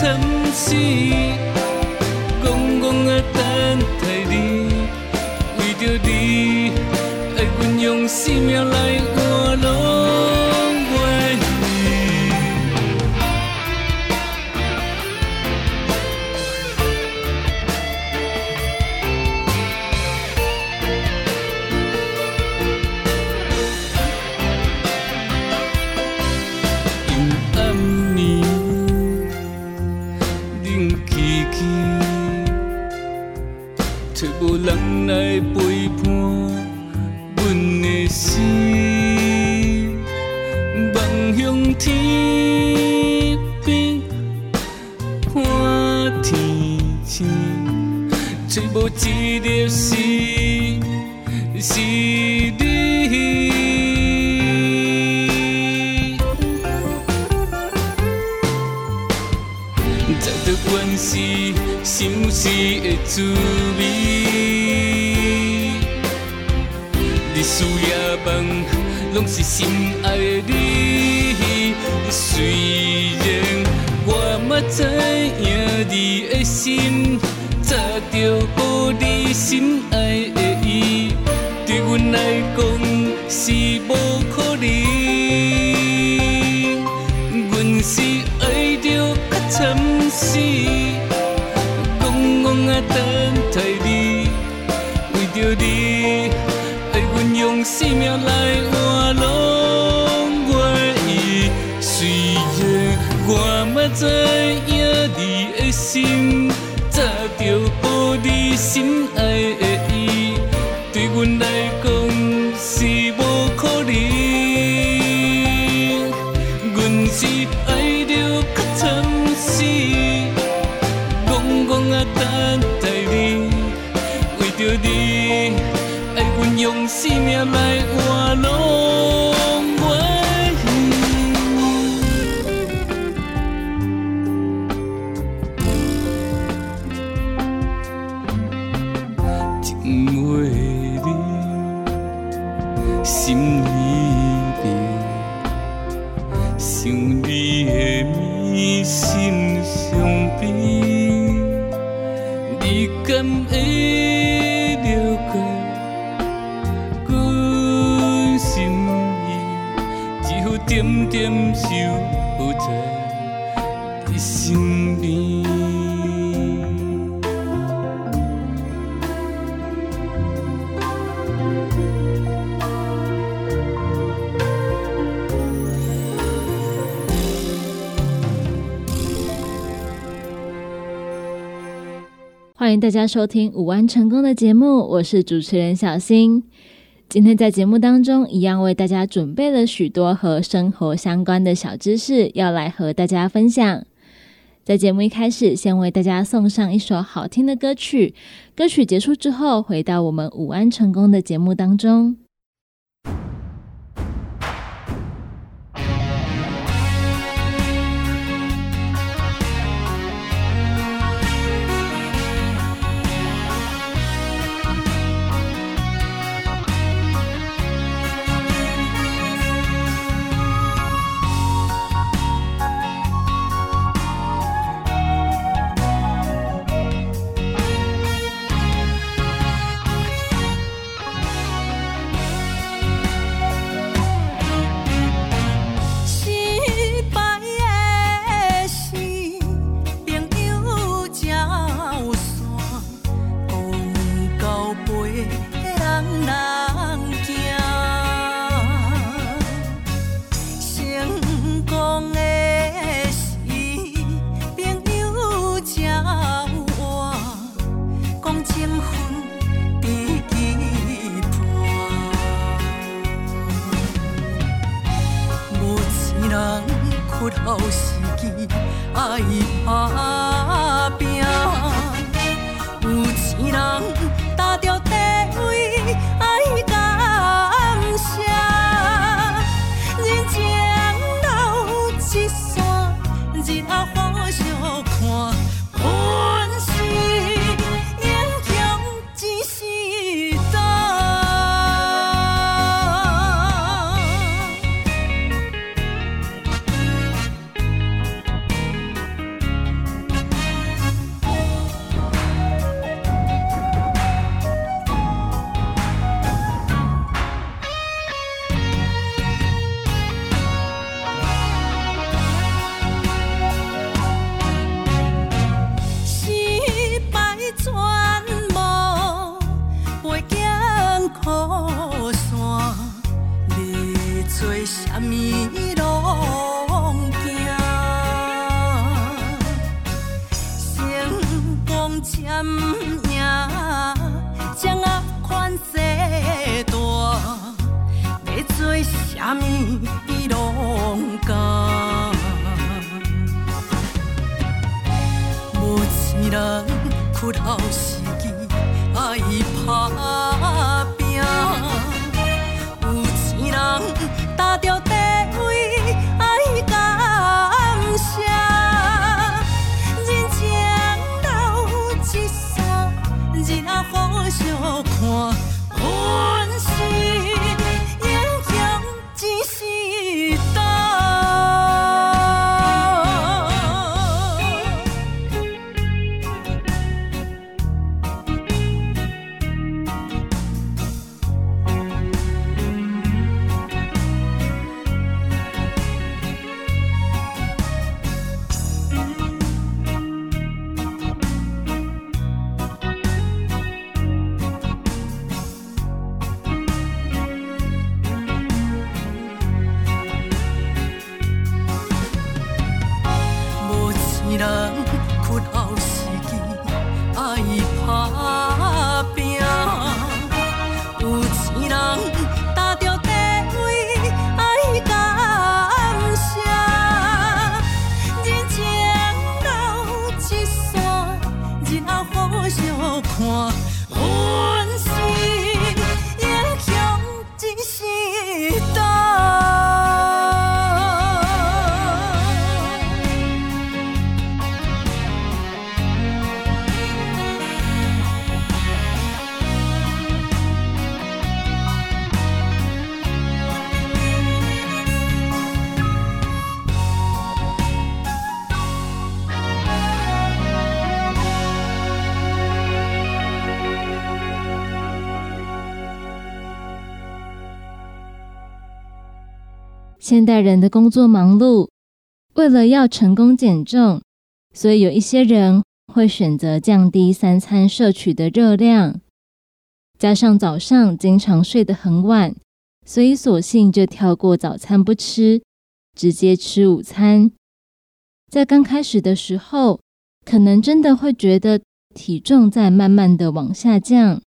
着到惨死，戆戆啊等待你，为着你，爱阮用生命来我嘛知影你的心，早就无你心爱的伊，对阮来讲是无可能。阮是爱着较惨死，戆戆啊等待你，为着你爱阮用性命来换。欢迎大家收听《五万成功》的节目，我是主持人小新。今天在节目当中，一样为大家准备了许多和生活相关的小知识，要来和大家分享。在节目一开始，先为大家送上一首好听的歌曲。歌曲结束之后，回到我们《午安成功》的节目当中。现代人的工作忙碌，为了要成功减重，所以有一些人会选择降低三餐摄取的热量。加上早上经常睡得很晚，所以索性就跳过早餐不吃，直接吃午餐。在刚开始的时候，可能真的会觉得体重在慢慢的往下降，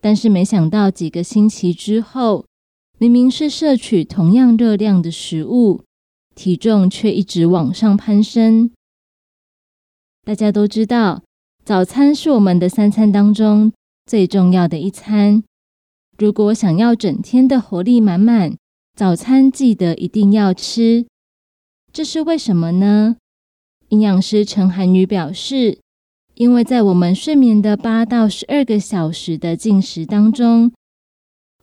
但是没想到几个星期之后，明明是摄取同样热量的食物，体重却一直往上攀升。大家都知道，早餐是我们的三餐当中最重要的一餐。如果想要整天的活力满满，早餐记得一定要吃。这是为什么呢？营养师陈涵宇表示，因为在我们睡眠的八到十二个小时的进食当中，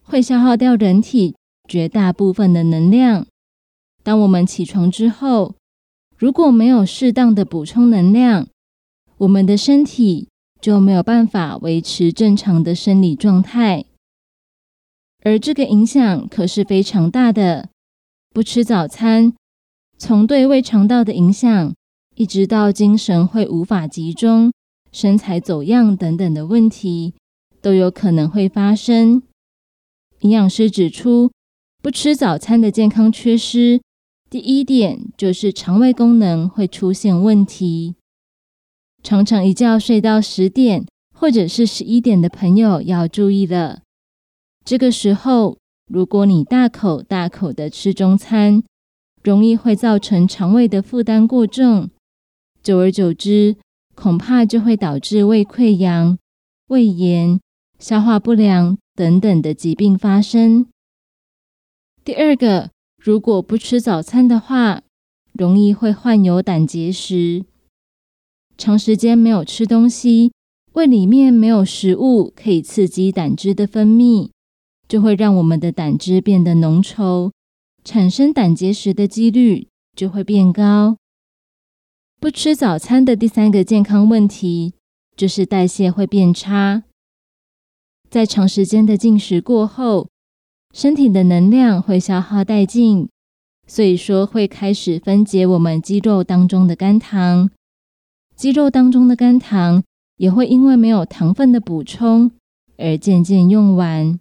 会消耗掉人体绝大部分的能量。当我们起床之后，如果没有适当的补充能量，我们的身体就没有办法维持正常的生理状态。而这个影响可是非常大的。不吃早餐，从对胃肠道的影响，一直到精神会无法集中、身材走样等等的问题，都有可能会发生。营养师指出，不吃早餐的健康缺失，第一点就是肠胃功能会出现问题。常常一觉睡到十点或者是十一点的朋友要注意了。这个时候，如果你大口大口的吃中餐，容易会造成肠胃的负担过重，久而久之，恐怕就会导致胃溃疡、胃炎、消化不良等等的疾病发生。第二个，如果不吃早餐的话，容易会患有胆结石。长时间没有吃东西，胃里面没有食物可以刺激胆汁的分泌，就会让我们的胆汁变得浓稠，产生胆结石的几率就会变高。不吃早餐的第三个健康问题就是代谢会变差，在长时间的进食过后，身体的能量会消耗殆尽，所以说会开始分解我们肌肉当中的肝糖。肌肉当中的肝糖也会因为没有糖分的补充而渐渐用完，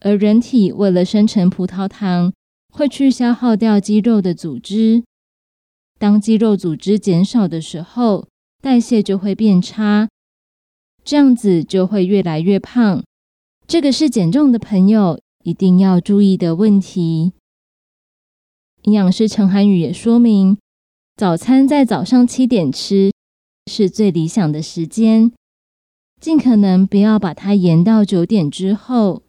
而人体为了生成葡萄糖，会去消耗掉肌肉的组织。当肌肉组织减少的时候，代谢就会变差，这样子就会越来越胖。这个是减重的朋友一定要注意的问题。营养师陈涵宇也说明。早餐在早上七点吃是最理想的时间，尽可能不要把它延到九点之后。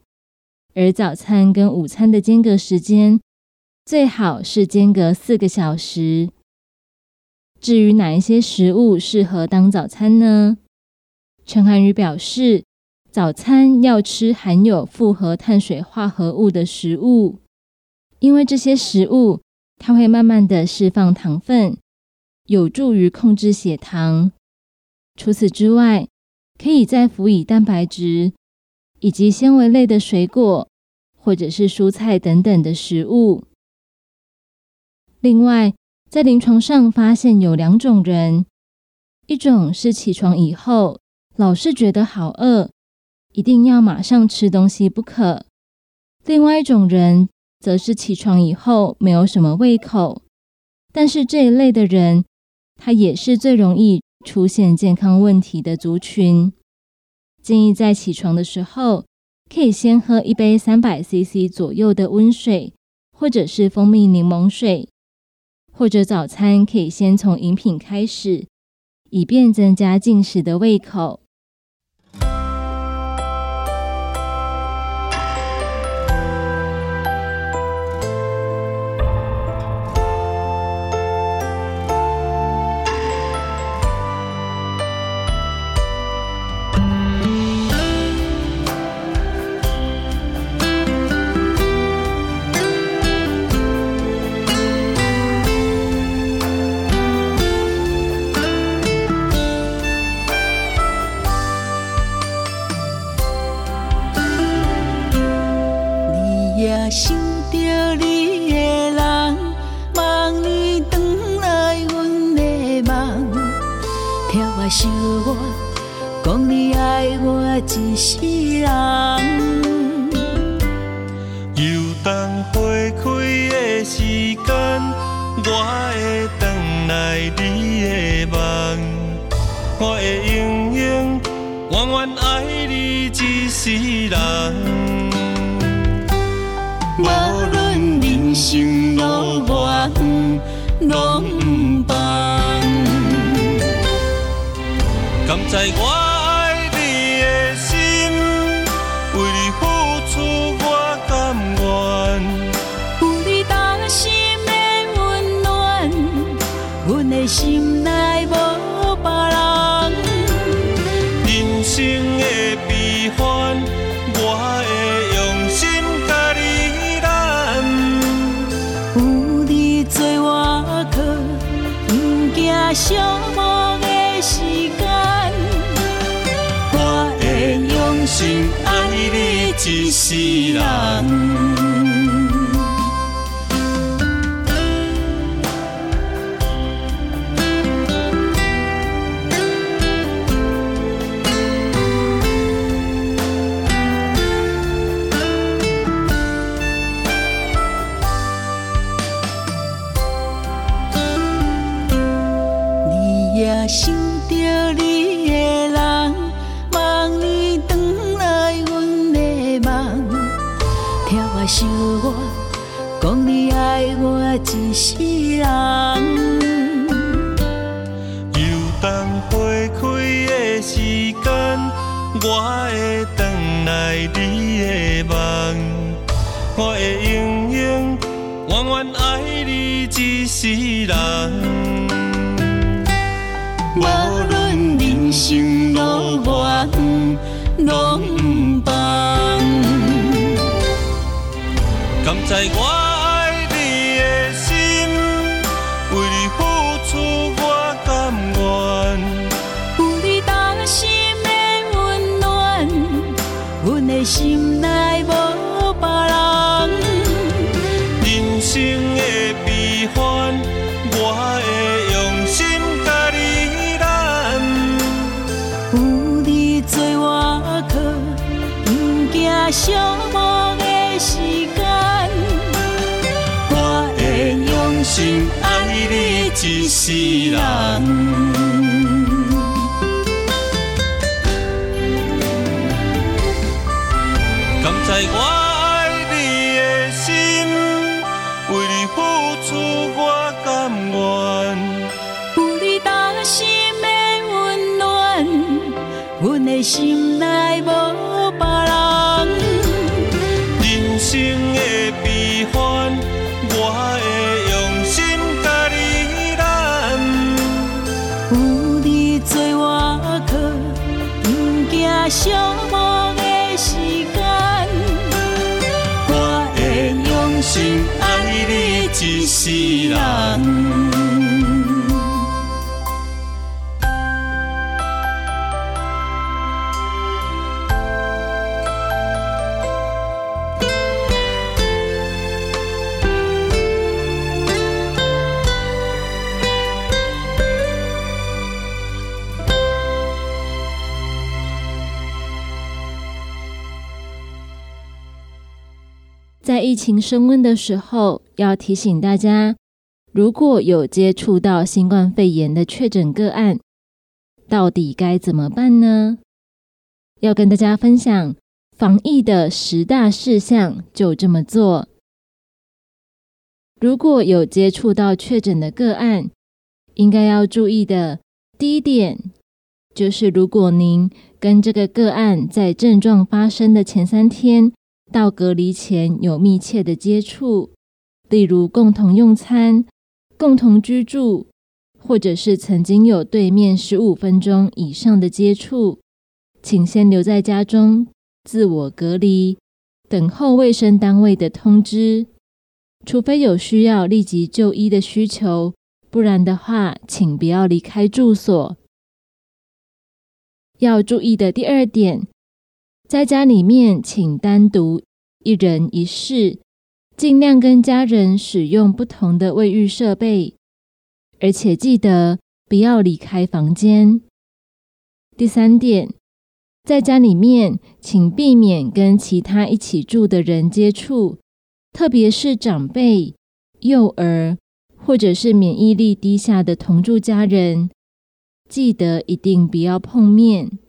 而早餐跟午餐的间隔时间最好是间隔四个小时。至于哪一些食物适合当早餐呢？陈涵宇表示，早餐要吃含有复合碳水化合物的食物，因为这些食物它会慢慢的释放糖分。有助于控制血糖。除此之外，可以再辅以蛋白质以及纤维类的水果或者是蔬菜等等的食物。另外，在临床上发现有两种人：一种是起床以后老是觉得好饿，一定要马上吃东西不可；另外一种人则是起床以后没有什么胃口，但是这一类的人。他也是最容易出现健康问题的族群。建议在起床的时候，可以先喝一杯三百 CC 左右的温水，或者是蜂蜜柠檬水，或者早餐可以先从饮品开始，以便增加进食的胃口。心内无别人。人生的悲欢，我会用心甲你担。有你做我靠，不惊寂寞的时间。我会用心爱你一世人。疫情升温的时候，要提醒大家，如果有接触到新冠肺炎的确诊个案，到底该怎么办呢？要跟大家分享防疫的十大事项，就这么做。如果有接触到确诊的个案，应该要注意的第一点，就是如果您跟这个个案在症状发生的前三天。到隔离前有密切的接触，例如共同用餐、共同居住，或者是曾经有对面十五分钟以上的接触，请先留在家中自我隔离，等候卫生单位的通知。除非有需要立即就医的需求，不然的话，请不要离开住所。要注意的第二点。在家里面，请单独一人一室，尽量跟家人使用不同的卫浴设备，而且记得不要离开房间。第三点，在家里面，请避免跟其他一起住的人接触，特别是长辈、幼儿或者是免疫力低下的同住家人，记得一定不要碰面。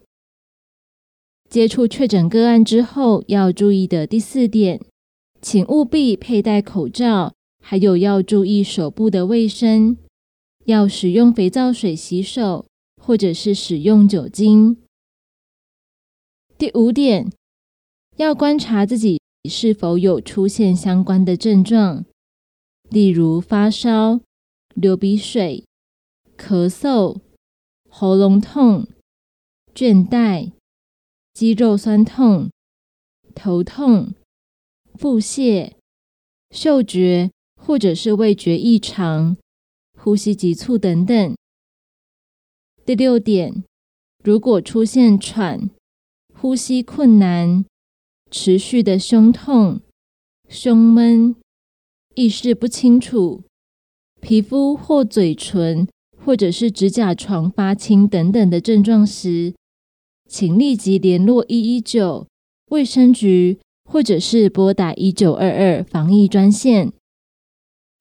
接触确诊个案之后要注意的第四点，请务必佩戴口罩，还有要注意手部的卫生，要使用肥皂水洗手，或者是使用酒精。第五点，要观察自己是否有出现相关的症状，例如发烧、流鼻水、咳嗽、喉咙痛、倦怠。肌肉酸痛、头痛、腹泻、嗅觉或者是味觉异常、呼吸急促等等。第六点，如果出现喘、呼吸困难、持续的胸痛、胸闷、意识不清楚、皮肤或嘴唇或者是指甲床发青等等的症状时，请立即联络一一九卫生局，或者是拨打一九二二防疫专线。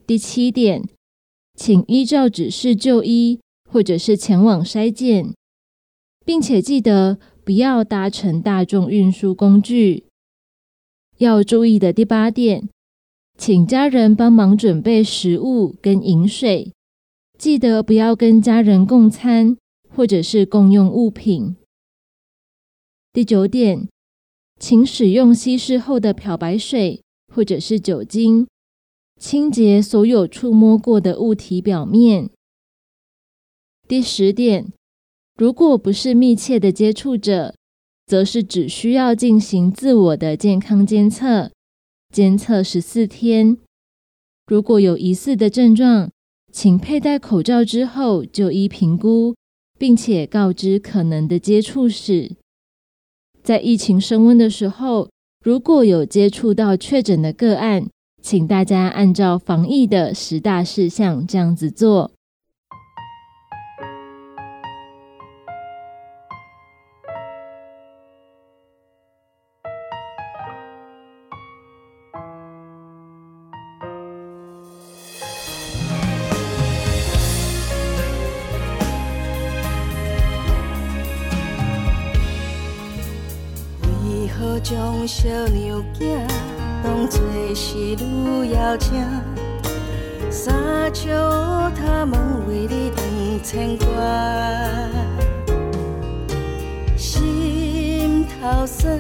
第七点，请依照指示就医，或者是前往筛检，并且记得不要搭乘大众运输工具。要注意的第八点，请家人帮忙准备食物跟饮水，记得不要跟家人共餐，或者是共用物品。第九点，请使用稀释后的漂白水或者是酒精清洁所有触摸过的物体表面。第十点，如果不是密切的接触者，则是只需要进行自我的健康监测，监测十四天。如果有疑似的症状，请佩戴口罩之后就医评估，并且告知可能的接触史。在疫情升温的时候，如果有接触到确诊的个案，请大家按照防疫的十大事项这样子做。将小娘子当作是女妖精，三笑他们为你长牵挂，心头酸，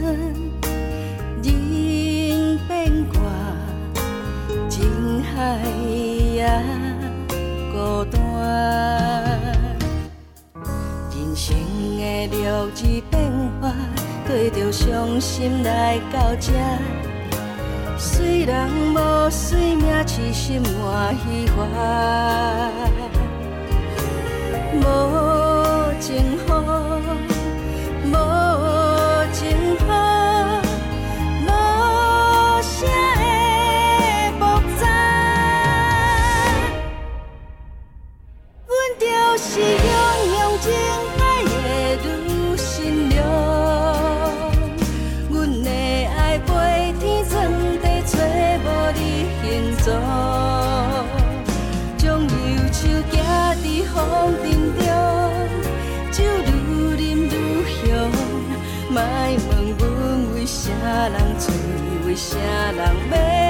对着伤心来到这，虽然无虽命，痴心换喜欢，无情好，为啥人要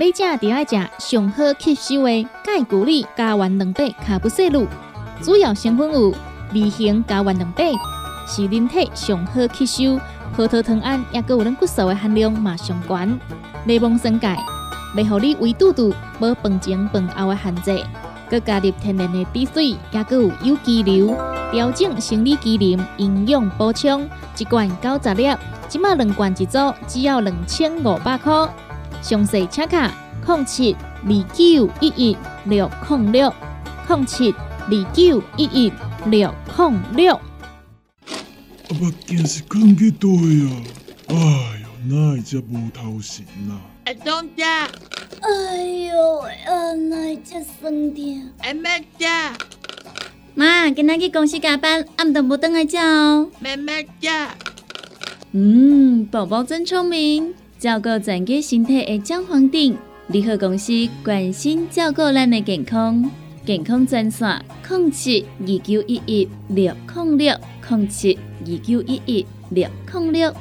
买食就爱食上好吸收的钙骨力加丸两百卡布西露，主要成分有味型加原两倍，是人体上好吸收。葡萄糖胺也佮有咱骨素的含量嘛上悬。柠檬酸钙，袂互你胃肚肚无饭前饭后的限制。佮加入天然的滴水，也佮有有机硫，调整生理机能，营养补充。一罐九十粒，即马两罐一组，只要两千五百块。详细请卡：零七二九一一六零六零七二九一一六零六。啊，目镜是放去倒呀？哎哟，哪会遮无头神啊？阿东姐，哎哟，啊，哪会遮酸痛？阿妹姐，妈，今仔去公司加班，暗顿无倒来食哦。妹妹姐，嗯，宝宝真聪明，照顾全家身体的姜黄锭，联合公司关心照顾咱的健康，健康专线：零七二九一一六零六零七二九一一六零六。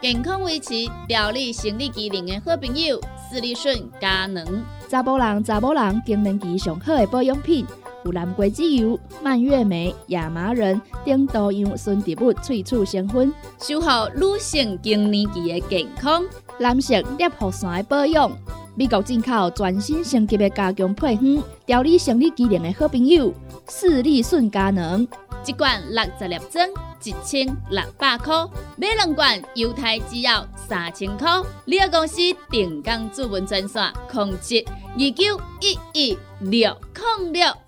健康维持、调理生理机能的好朋友——斯利顺佳能。查甫人、查某人更年期上好的保养品，有蓝桂枝油、蔓越莓、亚麻仁等多样纯植物萃取成分，守护女性更年期的健康。男性尿护伞的保养，美国进口全新升级的加强配方，调理生理机能的好朋友——视力顺佳能。一罐六十粒装，一千六百块；买两罐，犹太只要三千块。你个公司定岗主文专线：控制二九一一六零六。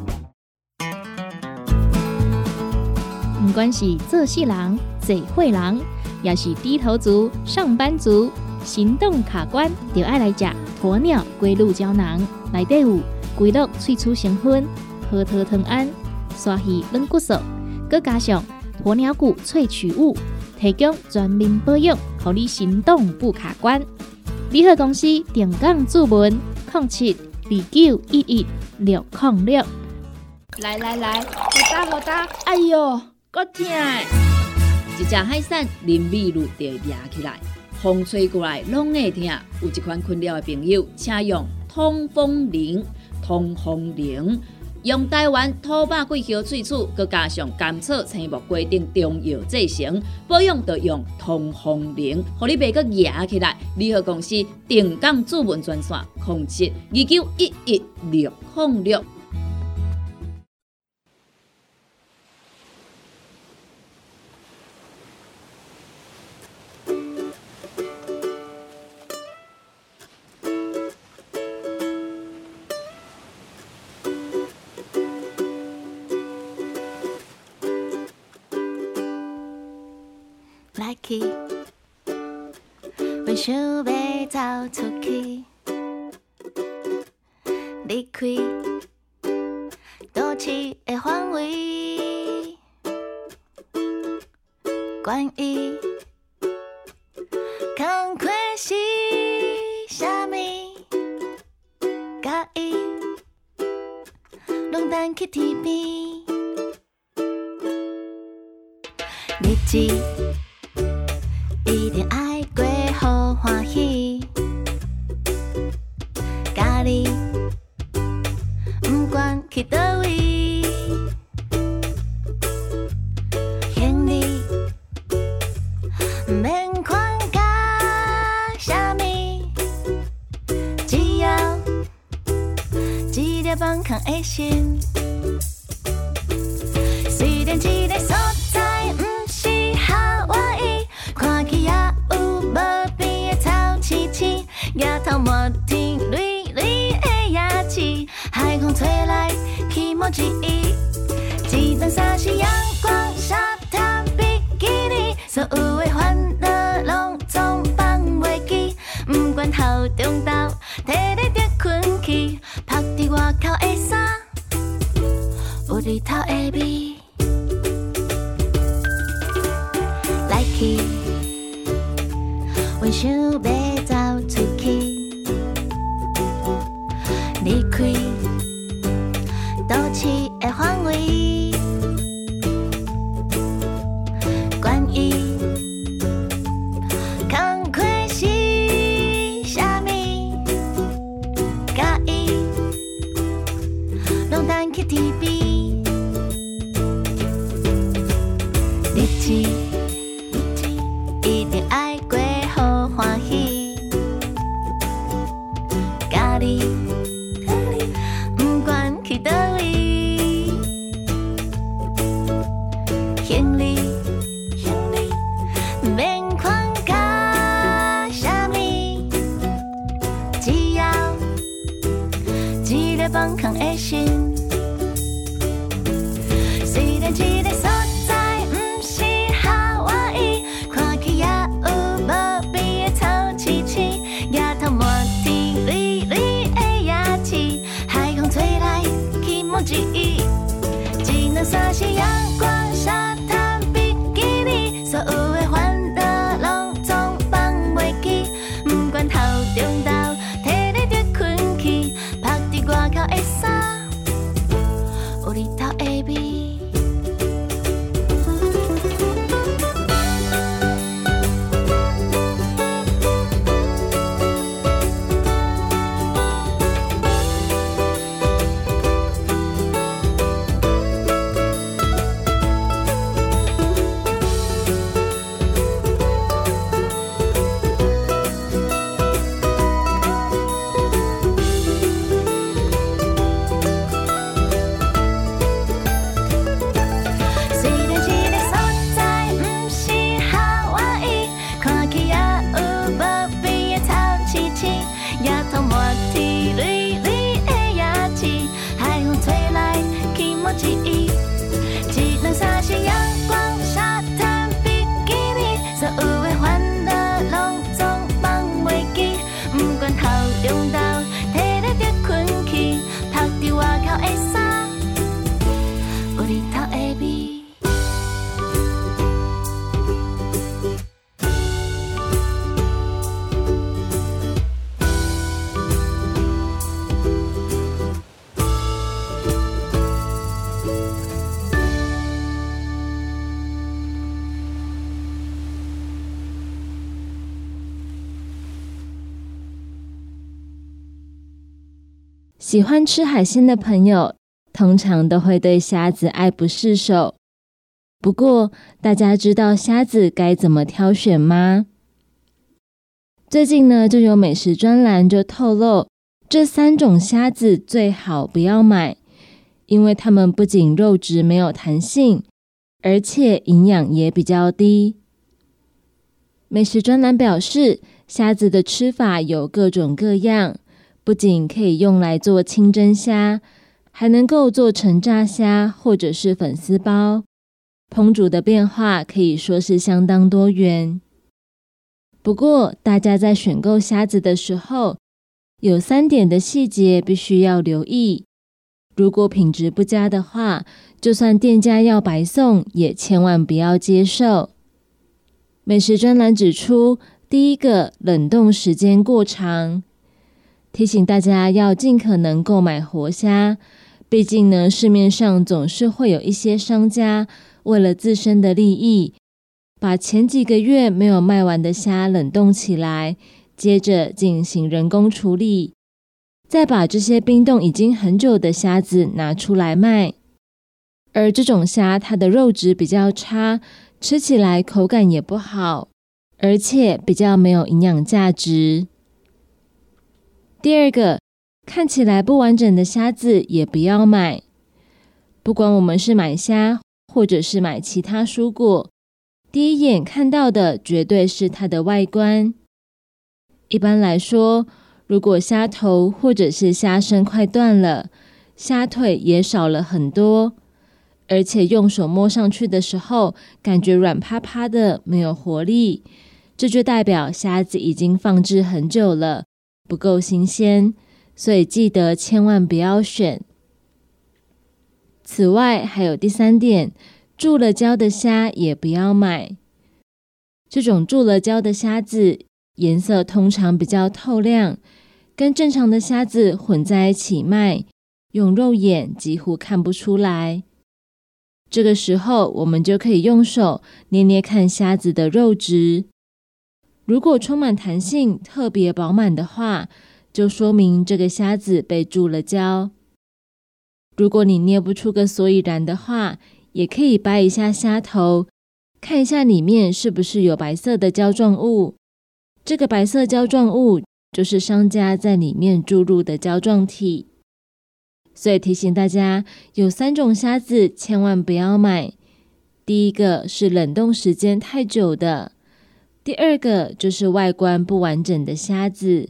不管是做事人、嘴会人，也是低头族、上班族，行动卡关，就爱来吃鸵鸟龟鹿胶囊。内底有龟鹿萃取成分、核桃藤胺、鲨鱼软骨素，佮加上鸵鸟骨萃取物，提供全面保养，让你行动不卡关。联合公司定岗注文：零七二九一一六零六。来来来，好打好打，哎哟，够痛的！一只海扇淋雨露就压起来，风吹过来拢会听。有一款困扰的朋友，请用通风铃。通风铃用台湾土白桂花萃取，佮加上甘草、青木规定中药制成，保养要用通风铃，互你袂佮压起来。联合公司定岗主文专线：零七二九一一六零六。去，阮想要走出去，离开。日头的味。来去，阮想要喜欢吃海鲜的朋友，通常都会对虾子爱不释手。不过，大家知道虾子该怎么挑选吗？最近呢，就有美食专栏就透露，这三种虾子最好不要买，因为它们不仅肉质没有弹性，而且营养也比较低。美食专栏表示，虾子的吃法有各种各样。不仅可以用来做清蒸虾，还能够做成炸虾或者是粉丝包，烹煮的变化可以说是相当多元。不过，大家在选购虾子的时候，有三点的细节必须要留意。如果品质不佳的话，就算店家要白送，也千万不要接受。美食专栏指出，第一个，冷冻时间过长。提醒大家要尽可能购买活虾，毕竟呢，市面上总是会有一些商家为了自身的利益，把前几个月没有卖完的虾冷冻起来，接着进行人工处理，再把这些冰冻已经很久的虾子拿出来卖。而这种虾，它的肉质比较差，吃起来口感也不好，而且比较没有营养价值。第二个，看起来不完整的虾子也不要买。不管我们是买虾，或者是买其他蔬果，第一眼看到的绝对是它的外观。一般来说，如果虾头或者是虾身快断了，虾腿也少了很多，而且用手摸上去的时候，感觉软趴趴的，没有活力，这就代表虾子已经放置很久了。不够新鲜，所以记得千万不要选。此外，还有第三点，注了胶的虾也不要买。这种注了胶的虾子颜色通常比较透亮，跟正常的虾子混在一起卖，用肉眼几乎看不出来。这个时候，我们就可以用手捏捏看虾子的肉质，如果充满弹性、特别饱满的话，就说明这个虾子被注了胶。如果你捏不出个所以然的话，也可以掰一下虾头。看一下里面是不是有白色的胶状物，这个白色胶状物就是商家在里面注入的胶状体。所以提醒大家，有三种虾子千万不要买。第一个是冷冻时间太久的，第二个就是外观不完整的虾子。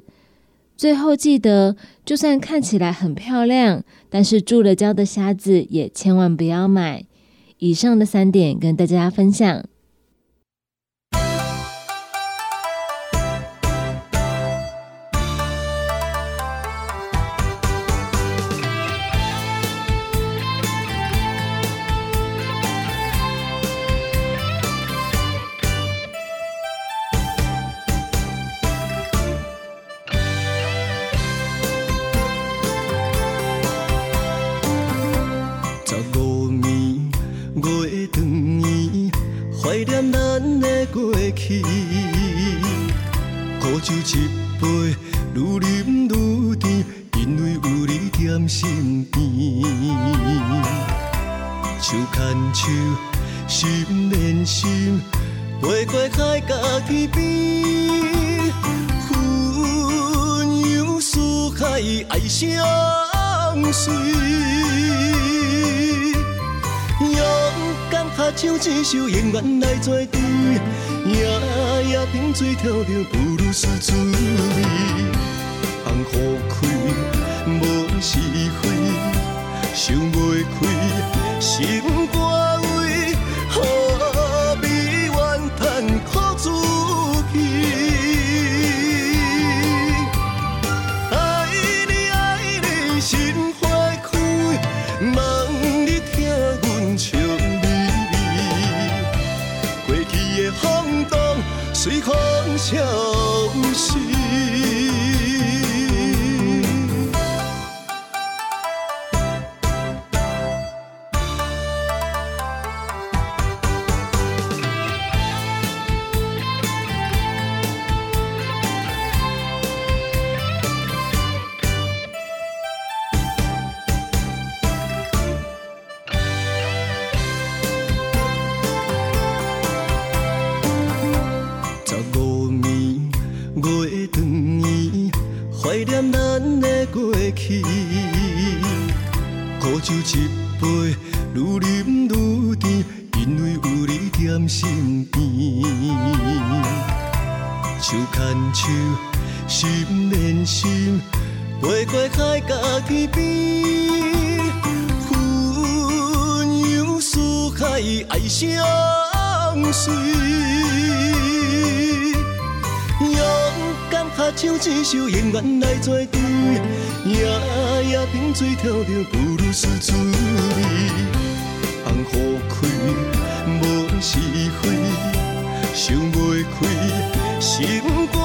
最后记得，就算看起来很漂亮，但是注了胶的虾子也千万不要买。以上的三点跟大家分享。相随。勇敢拍唱一首，永远来作对，夜夜萍水跳着布鲁斯滋味，红雨开，无是非，想袂开，心肝夜萍水跳着布鲁斯滋味，红雨开，无是非，想袂开，心肝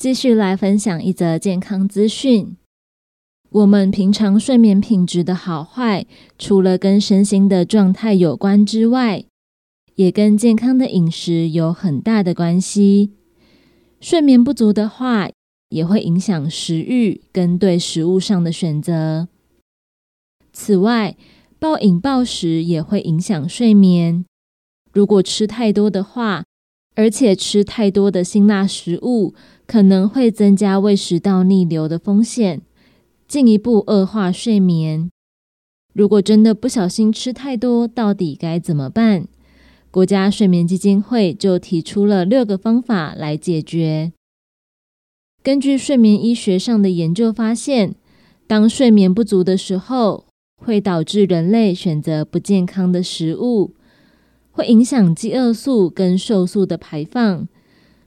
继续来分享一则健康资讯。我们平常睡眠品质的好坏，除了跟身心的状态有关之外，也跟健康的饮食有很大的关系。睡眠不足的话，也会影响食欲跟对食物上的选择。此外，暴饮暴食也会影响睡眠。如果吃太多的话，而且吃太多的辛辣食物，可能会增加胃食道逆流的风险。进一步恶化睡眠。如果真的不小心吃太多，到底该怎么办？国家睡眠基金会就提出了六个方法来解决。根据睡眠医学上的研究发现，当睡眠不足的时候，会导致人类选择不健康的食物，会影响饥饿素跟瘦素的排放。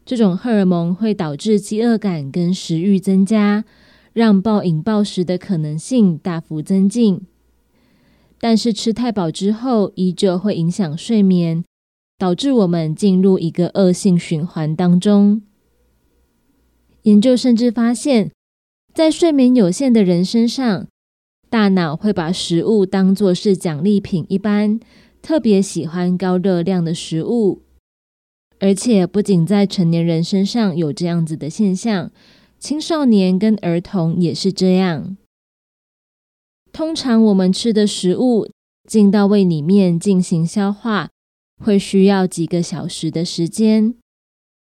这种荷尔蒙会导致饥饿感跟食欲增加。让暴饮暴食的可能性大幅增进，但是吃太饱之后，依旧会影响睡眠，导致我们进入一个恶性循环当中。研究甚至发现，在睡眠有限的人身上，大脑会把食物当作是奖励品一般，特别喜欢高热量的食物，而且不仅在成年人身上有这样子的现象。青少年跟儿童也是这样。通常我们吃的食物进到胃里面进行消化，会需要几个小时的时间。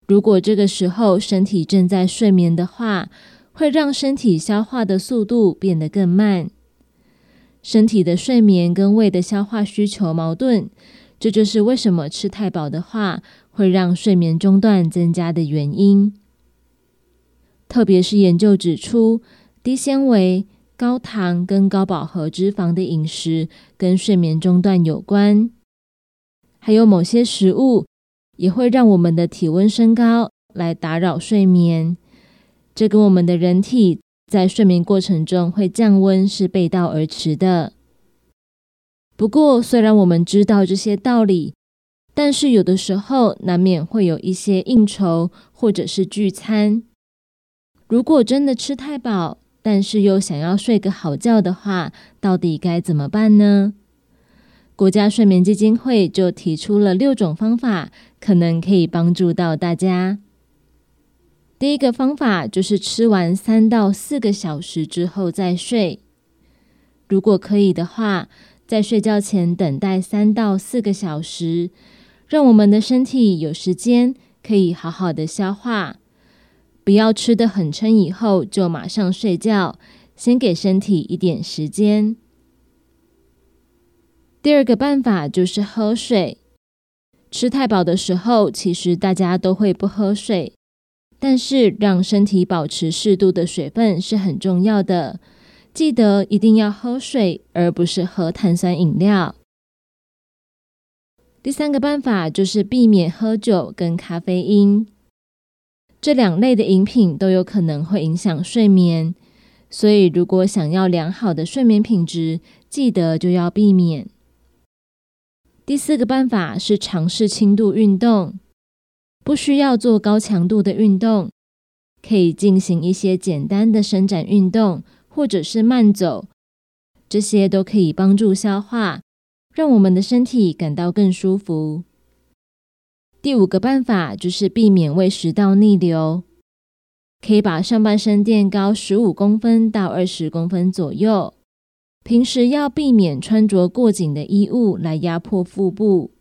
如果这个时候身体正在睡眠的话，会让身体消化的速度变得更慢。身体的睡眠跟胃的消化需求矛盾，这就是为什么吃太饱的话会让睡眠中断增加的原因。特别是研究指出，低纤维、高糖跟高饱和脂肪的饮食跟睡眠中断有关。还有某些食物也会让我们的体温升高，来打扰睡眠。这跟我们的人体在睡眠过程中会降温是背道而驰的。不过，虽然我们知道这些道理，但是有的时候难免会有一些应酬或者是聚餐。如果真的吃太饱，但是又想要睡个好觉的话，到底该怎么办呢？国家睡眠基金会就提出了六种方法，可能可以帮助到大家。第一个方法就是吃完三到四个小时之后再睡。如果可以的话，在睡觉前等待三到四个小时，让我们的身体有时间可以好好的消化。不要吃的很撑，以后就马上睡觉，先给身体一点时间。第二个办法就是喝水。吃太饱的时候，其实大家都会不喝水，但是让身体保持适度的水分是很重要的。记得一定要喝水，而不是喝碳酸饮料。第三个办法就是避免喝酒跟咖啡因。这两类的饮品都有可能会影响睡眠，所以如果想要良好的睡眠品质，记得就要避免。第四个办法是尝试轻度运动，不需要做高强度的运动，可以进行一些简单的伸展运动，或者是慢走，这些都可以帮助消化，让我们的身体感到更舒服。第五个办法就是避免胃食道逆流，可以把上半身垫高十五公分到二十公分左右。平时要避免穿着过紧的衣物来压迫腹部。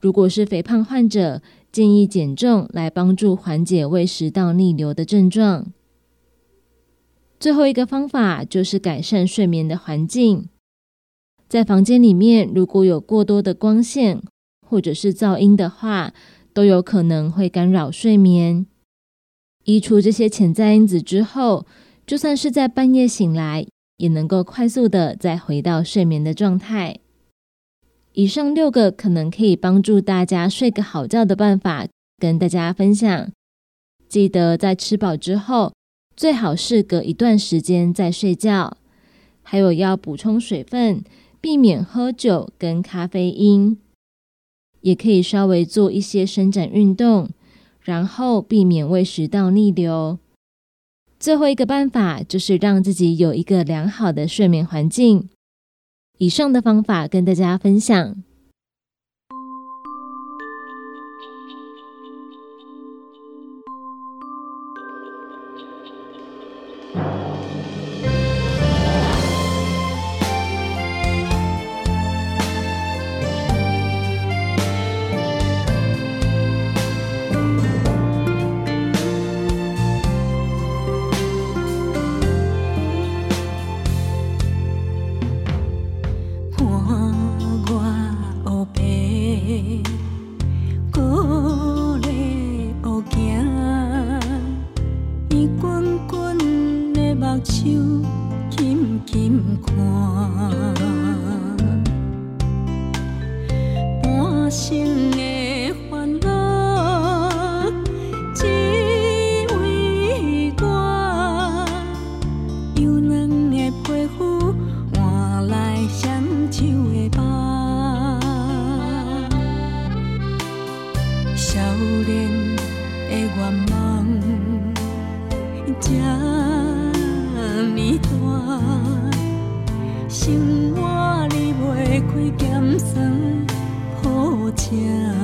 如果是肥胖患者，建议减重来帮助缓解胃食道逆流的症状。最后一个方法就是改善睡眠的环境，在房间里面如果有过多的光线。或者是噪音的话，都有可能会干扰睡眠。移除这些潜在因子之后，就算是在半夜醒来，也能够快速的再回到睡眠的状态。以上六个可能可以帮助大家睡个好觉的办法，跟大家分享。记得在吃饱之后，最好是隔一段时间再睡觉。还有要补充水分，避免喝酒跟咖啡因。也可以稍微做一些伸展运动然后避免胃食道逆流。最后一个办法就是让自己有一个良好的睡眠环境。以上的方法跟大家分享。高丽，伊滚滚的目睭，看，天。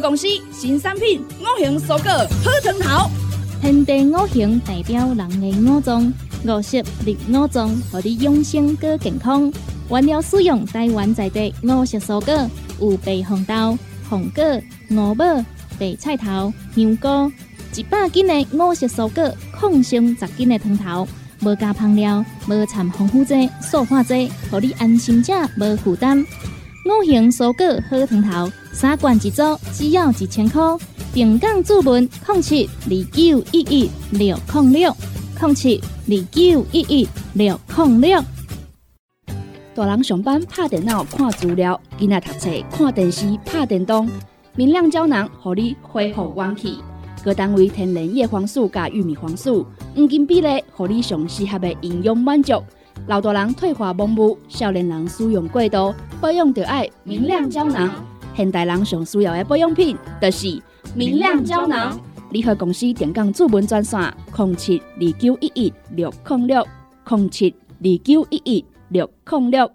公司新产品五行蔬果好汤头。天地五行代表人的五脏，五色绿五脏，互你养生更健康。原料使用台湾在地五色蔬果，有白红豆、红果、五宝、白菜头、香菇，一百斤的五色蔬果，抗性十斤的汤头。无加香料，无掺防腐剂、塑化剂，互你安心食无负担。五行蔬果好汤头，三罐一组，只要一千块。平港注文零七二九一一六零六零七二九一一六零六。大人上班拍电脑看资料，囡仔读册看电视拍电动，明亮胶囊互你恢复元气。各单位天然叶黄素加玉米黄素，黄金比例，互你上适合的营养满足。老大人退化盲目，少年人使用过度，保养就爱明亮胶囊。现代人上需要的保养品，就是明亮胶囊。联合公司电讲主文专线：零七二九一一六零六零七二九一一六零六。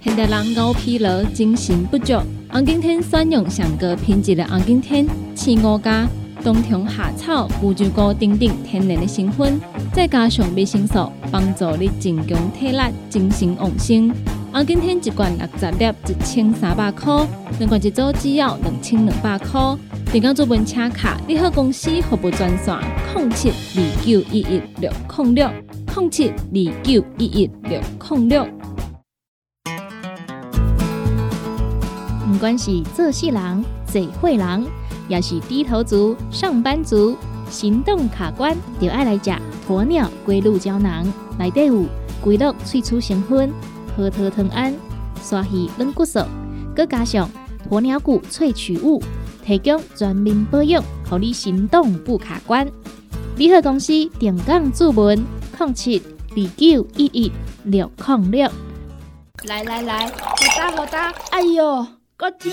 现代人高疲劳、精神不足，红景天选用上高品质的红景天青五加冬虫夏草、乌鸡菇等等天然的成分，再加上维生素，帮助你增强体力、精神旺盛。红景天一罐六十粒，一千三百块；两罐一组，只要两千两百块。电工做本车卡，你好公司服务专线：零七二九一一六零六零七二九一一六零六。不管是做事人、嘴会人，也是低头族、上班族，行动卡关，就爱来吃鸵鸟龟鹿胶囊。内底有龟鹿萃取成分，核桃藤胺、刷鱼软骨素，佮加上鸵鸟骨萃取物，提供全面保养，让你行动不卡关。联合公司定岗注文：零七二九一一六零六。来来来，好打好打，哎哟！够痛！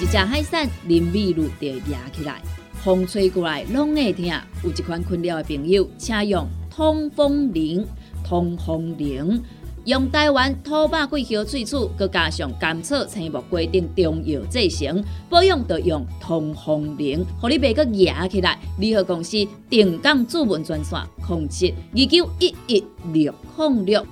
一只海扇淋雨露就压起来，风吹过来拢会痛。有一款困扰的朋友，请用通风铃、通风铃，用台湾土白桂花萃取，佮加上甘草、青木规定中药制成，保养要用通风灵，互你袂佮野起来。联合公司定岗主文专线：控七二九一一六零六。